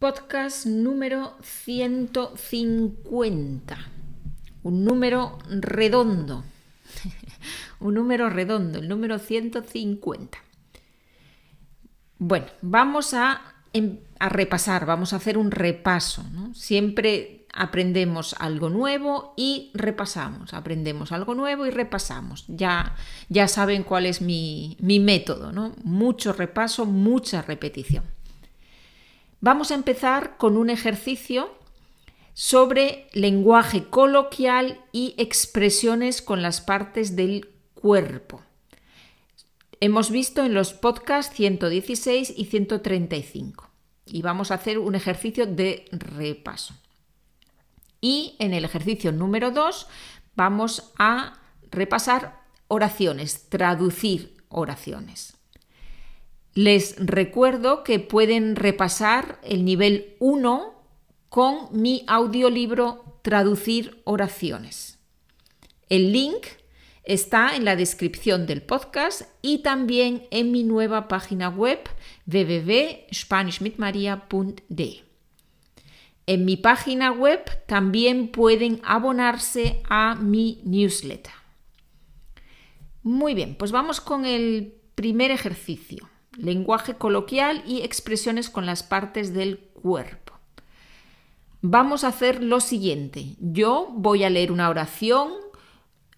Podcast número 150. Un número redondo. Un número redondo, el número 150. Bueno, vamos a, em, a repasar, vamos a hacer un repaso. Siempre aprendemos algo nuevo y repasamos. Aprendemos algo nuevo y repasamos. Ya, ya saben cuál es mi, mi método, ¿no? Mucho repaso, mucha repetición. Vamos a empezar con un ejercicio sobre lenguaje coloquial y expresiones con las partes del cuerpo. Hemos visto en los podcasts 116 y 135 y vamos a hacer un ejercicio de repaso. Y en el ejercicio número 2 vamos a repasar oraciones, traducir oraciones. Les recuerdo que pueden repasar el nivel 1 con mi audiolibro Traducir oraciones. El link está en la descripción del podcast y también en mi nueva página web www.spanishmitmaria.de. En mi página web también pueden abonarse a mi newsletter. Muy bien, pues vamos con el primer ejercicio lenguaje coloquial y expresiones con las partes del cuerpo. Vamos a hacer lo siguiente. Yo voy a leer una oración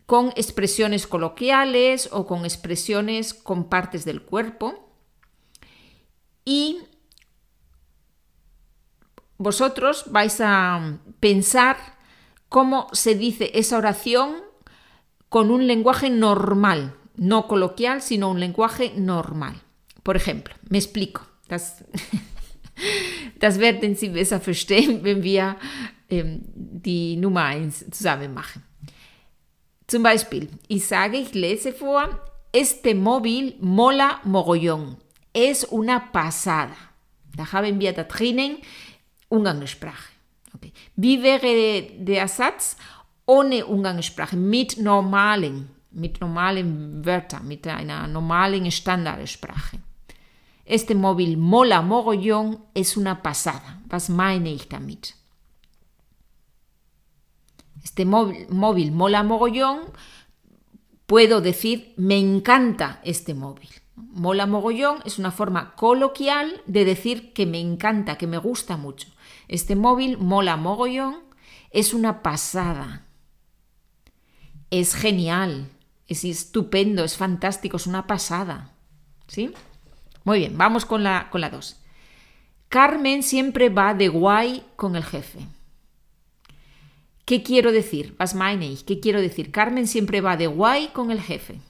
con expresiones coloquiales o con expresiones con partes del cuerpo y vosotros vais a pensar cómo se dice esa oración con un lenguaje normal, no coloquial, sino un lenguaje normal. Por ejemplo, me explico. Das, das werden Sie besser verstehen, wenn wir ähm, die Nummer 1 zusammen machen. Zum Beispiel, ich sage, ich lese vor, este móvil mola mogollón. Es una pasada. Da haben wir da drinnen Umgangssprache. Okay. Wie wäre der Satz ohne Umgangssprache, mit normalen, mit normalen Wörtern, mit einer normalen Standardsprache? Este móvil mola mogollón es una pasada. Was meine ich? Este móvil, móvil mola mogollón, puedo decir me encanta este móvil. Mola mogollón es una forma coloquial de decir que me encanta, que me gusta mucho. Este móvil mola mogollón es una pasada. Es genial, es estupendo, es fantástico, es una pasada. ¿Sí? Muy bien, vamos con la 2. Con la Carmen siempre va de guay con el jefe. ¿Qué quiero decir? Was? ¿Qué quiero decir? Carmen siempre va de guay con el jefe.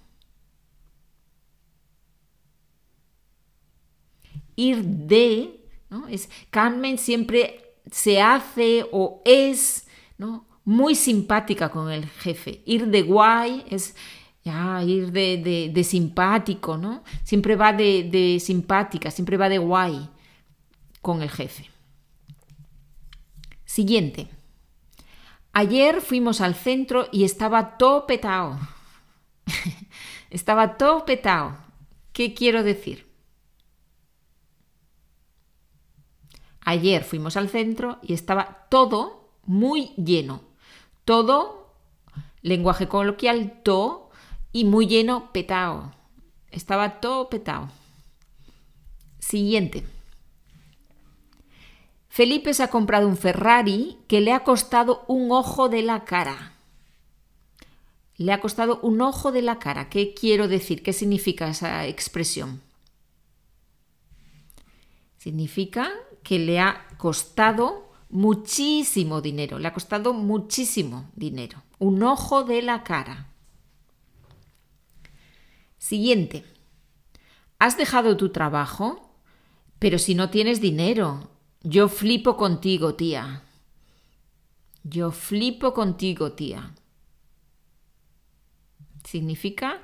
Ir de, ¿no? Es Carmen siempre se hace o es, ¿no? Muy simpática con el jefe. Ir de guay es ya, ir de, simpático, ¿no? Siempre va de, de simpática, siempre va de guay con el jefe. Siguiente. Ayer fuimos al centro y estaba todo petado. estaba todo petado. ¿Qué quiero decir? Ayer fuimos al centro y estaba todo muy lleno. Todo, lenguaje coloquial, todo y muy lleno, petao. Estaba todo petao. Siguiente. Felipe se ha comprado un Ferrari que le ha costado un ojo de la cara. Le ha costado un ojo de la cara. ¿Qué quiero decir? ¿Qué significa esa expresión? Significa que le ha costado muchísimo dinero. Le ha costado muchísimo dinero. Un ojo de la cara. Siguiente. ¿Has dejado tu trabajo? Pero si no tienes dinero. Yo flipo contigo, tía. Yo flipo contigo, tía. Significa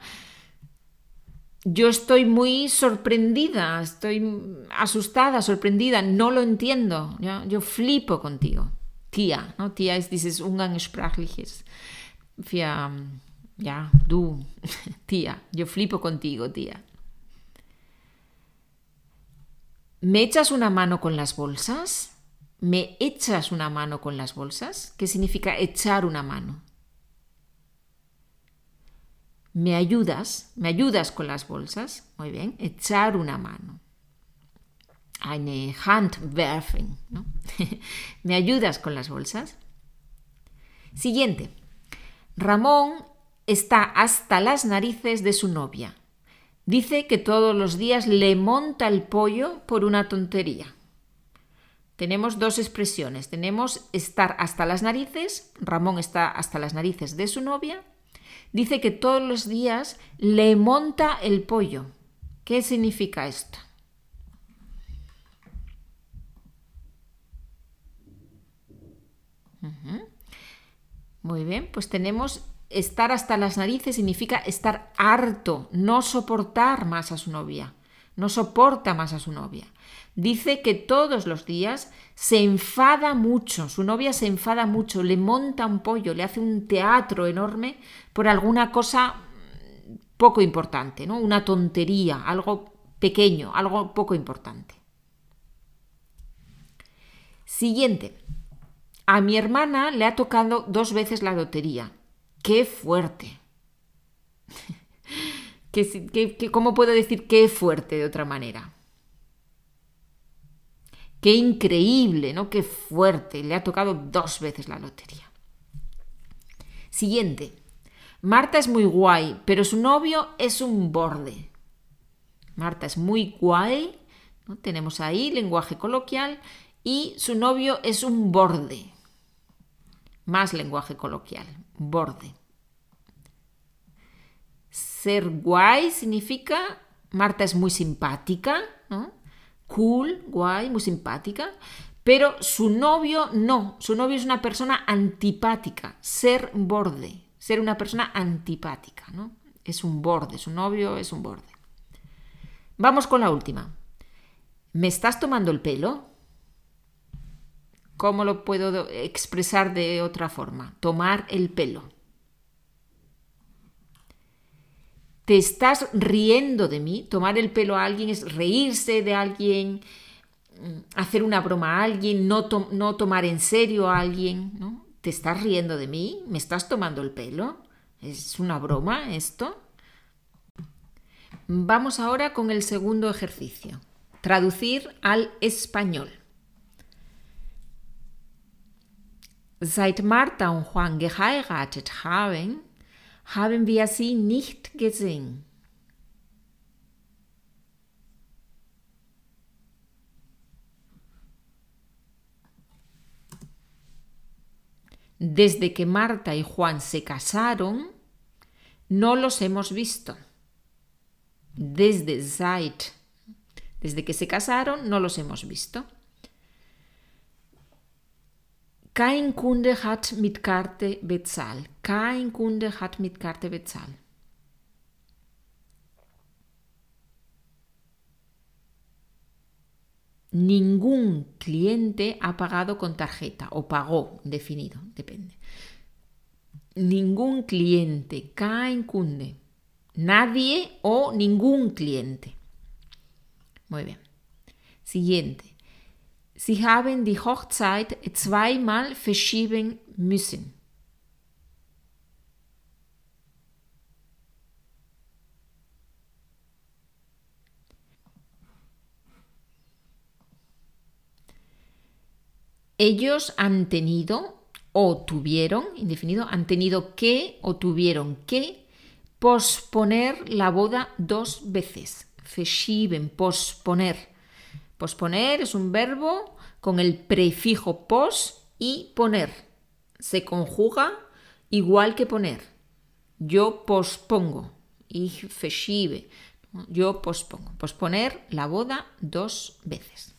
yo estoy muy sorprendida, estoy asustada, sorprendida, no lo entiendo. Yo flipo contigo. Tía, ¿no? Tía es, dices, umgangssprachliches. Für, ya, tú, tía, yo flipo contigo, tía. ¿Me echas una mano con las bolsas? ¿Me echas una mano con las bolsas? ¿Qué significa echar una mano? ¿Me ayudas? ¿Me ayudas con las bolsas? Muy bien, echar una mano. Eine Hand werfen. ¿no? ¿Me ayudas con las bolsas? Siguiente. Ramón está hasta las narices de su novia. Dice que todos los días le monta el pollo por una tontería. Tenemos dos expresiones. Tenemos estar hasta las narices. Ramón está hasta las narices de su novia. Dice que todos los días le monta el pollo. ¿Qué significa esto? Muy bien, pues tenemos estar hasta las narices significa estar harto, no soportar más a su novia, no soporta más a su novia. Dice que todos los días se enfada mucho, su novia se enfada mucho, le monta un pollo, le hace un teatro enorme por alguna cosa poco importante, ¿no? Una tontería, algo pequeño, algo poco importante. Siguiente. A mi hermana le ha tocado dos veces la lotería. ¡Qué fuerte! cómo puedo decir qué fuerte de otra manera? Qué increíble, ¿no? Qué fuerte. Le ha tocado dos veces la lotería. Siguiente. Marta es muy guay, pero su novio es un borde. Marta es muy guay. ¿no? Tenemos ahí lenguaje coloquial. Y su novio es un borde. Más lenguaje coloquial, borde. Ser guay significa Marta es muy simpática, cool, guay, muy simpática, pero su novio no, su novio es una persona antipática, ser borde, ser una persona antipática, ¿no? Es un borde, su novio es un borde. Vamos con la última. ¿Me estás tomando el pelo? ¿Cómo lo puedo expresar de otra forma? Tomar el pelo. Te estás riendo de mí. Tomar el pelo a alguien es reírse de alguien, mm, hacer una broma a alguien, no, no tomar en serio a alguien. ¿no? ¿Te estás riendo de mí? ¿Me estás tomando el pelo? ¿Es una broma esto? Vamos ahora con el segundo ejercicio. Traducir al español. Seit Martha und Juan geheiratet haben, haben wir sie nicht gesehen. Desde que Marta y Juan se casaron, no los hemos visto. Desde desde que se casaron, no los hemos visto. Kein Kunde hat mit Karte bezahlt. Kein Kunde hat mit Karte bezahlt. Ningún cliente ha pagado con tarjeta o pagó, definido, depende. Ningún cliente, kein Kunde. Nadie o ningún cliente. Muy bien. Siguiente. Sie haben die Hochzeit zweimal verschieben müssen. Ellos han tenido o tuvieron, indefinido, han tenido que o tuvieron que posponer la boda dos veces. Verschieben, posponer. Posponer es un verbo con el prefijo pos y poner. Se conjuga igual que poner. Yo pospongo. Ich verschiebe. Yo pospongo. Posponer la boda dos veces.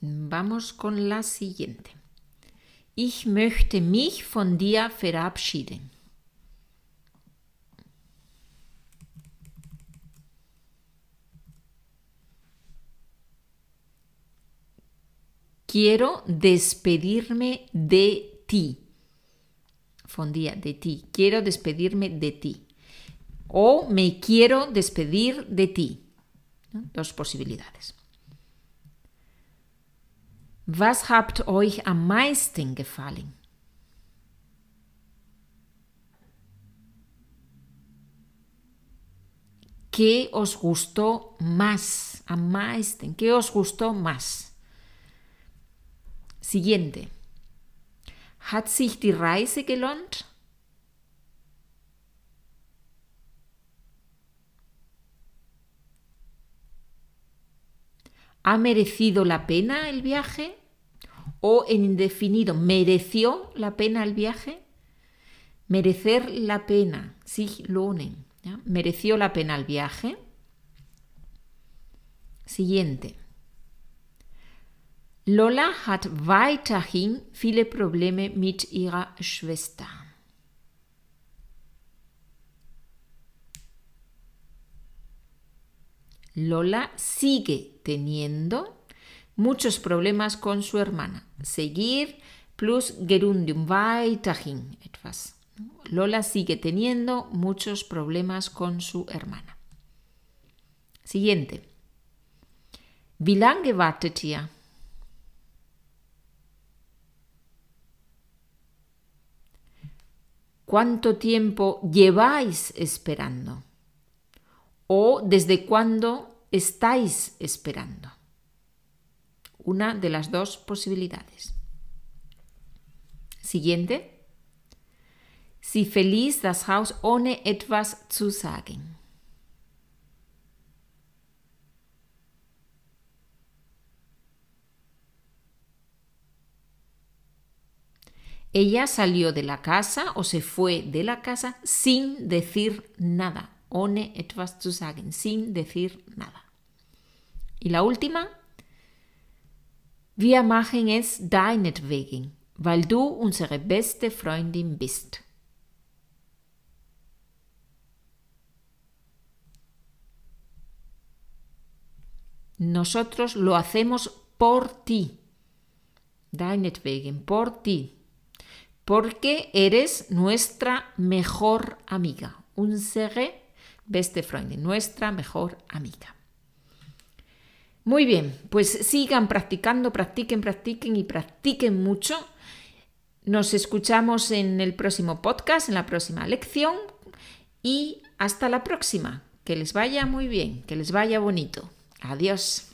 Vamos con la siguiente. Ich möchte mich von dir verabschieden. Quiero despedirme de ti. Fondía, de ti. Quiero despedirme de ti. O me quiero despedir de ti. Dos posibilidades. Was habt euch am meisten gefallen? ¿Qué os gustó más? Am meisten. ¿Qué os gustó más? Siguiente. Hat sich die Reise gelohnt? ¿Ha merecido la pena el viaje? O en indefinido, ¿mereció la pena el viaje? Merecer la pena, sich lohnen. ¿Mereció la pena el viaje? Siguiente. Lola hat weiterhin viele Probleme mit ihrer Schwester. Lola sigue teniendo muchos problemas con su hermana. Seguir plus Gerundium weiterhin etwas. Lola sigue teniendo muchos problemas con su hermana. Siguiente. Wie lange wartet ihr? ¿Cuánto tiempo lleváis esperando? ¿O desde cuándo estáis esperando? Una de las dos posibilidades. Siguiente. Sie verließ das Haus ohne etwas zu sagen. Ella salió de la casa o se fue de la casa sin decir nada. Ohne etwas zu sagen, sin decir nada. Y la última. Wir machen es deinetwegen, weil du unsere beste Freundin bist. Nosotros lo hacemos por ti. Deinetwegen, por ti. Porque eres nuestra mejor amiga. Unsere beste Freundin, nuestra mejor amiga. Muy bien, pues sigan practicando, practiquen, practiquen y practiquen mucho. Nos escuchamos en el próximo podcast, en la próxima lección y hasta la próxima. Que les vaya muy bien, que les vaya bonito. Adiós.